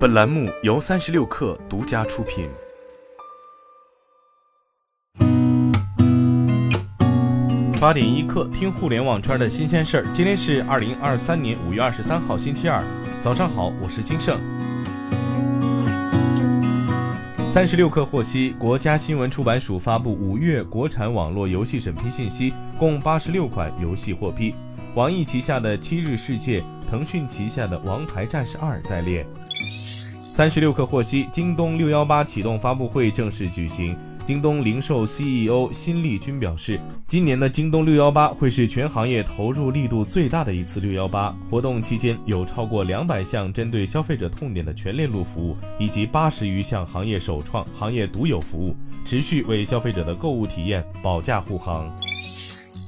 本栏目由三十六氪独家出品。八点一刻，听互联网圈的新鲜事儿。今天是二零二三年五月二十三号，星期二，早上好，我是金盛。三十六氪获悉，国家新闻出版署发布五月国产网络游戏审批信息，共八十六款游戏获批。网易旗下的《七日世界》，腾讯旗下的《王牌战士二》在列。三十六氪获悉，京东六幺八启动发布会正式举行。京东零售 CEO 辛立军表示，今年的京东六幺八会是全行业投入力度最大的一次六幺八活动。期间有超过两百项针对消费者痛点的全链路服务，以及八十余项行业首创、行业独有服务，持续为消费者的购物体验保驾护航。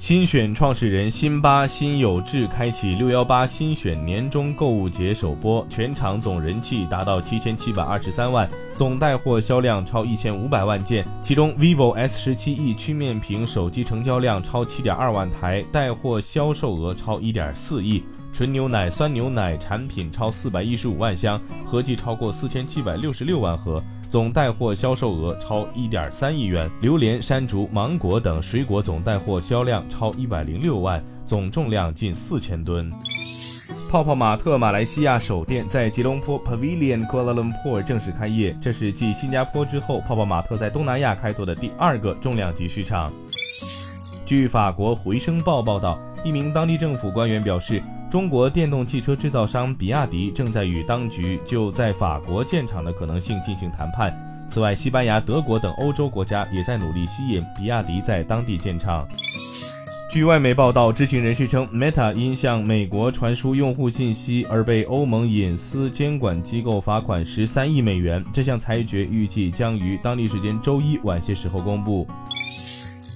新选创始人辛巴辛有志开启六幺八新选年终购物节首播，全场总人气达到七千七百二十三万，总带货销量超一千五百万件，其中 vivo S 十七 E 曲面屏手机成交量超七点二万台，带货销售额超一点四亿。纯牛奶、酸牛奶产品超四百一十五万箱，合计超过四千七百六十六万盒，总带货销售额超一点三亿元。榴莲、山竹、芒果等水果总带货销量超一百零六万，总重量近四千吨。泡泡玛特马来西亚首店在吉隆坡 Pavilion Kuala Lumpur 正式开业，这是继新加坡之后，泡泡玛特在东南亚开拓的第二个重量级市场。据法国回声报报道，一名当地政府官员表示。中国电动汽车制造商比亚迪正在与当局就在法国建厂的可能性进行谈判。此外，西班牙、德国等欧洲国家也在努力吸引比亚迪在当地建厂。据外媒报道，知情人士称，Meta 因向美国传输用户信息而被欧盟隐私监管机构罚款十三亿美元。这项裁决预计将于当地时间周一晚些时候公布。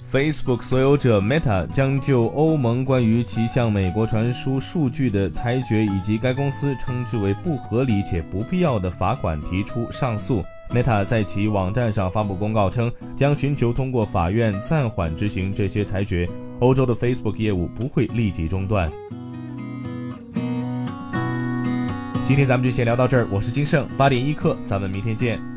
Facebook 所有者 Meta 将就欧盟关于其向美国传输数据的裁决，以及该公司称之为不合理且不必要的罚款提出上诉。Meta 在其网站上发布公告称，将寻求通过法院暂缓执行这些裁决。欧洲的 Facebook 业务不会立即中断。今天咱们就先聊到这儿，我是金盛，八点一刻，咱们明天见。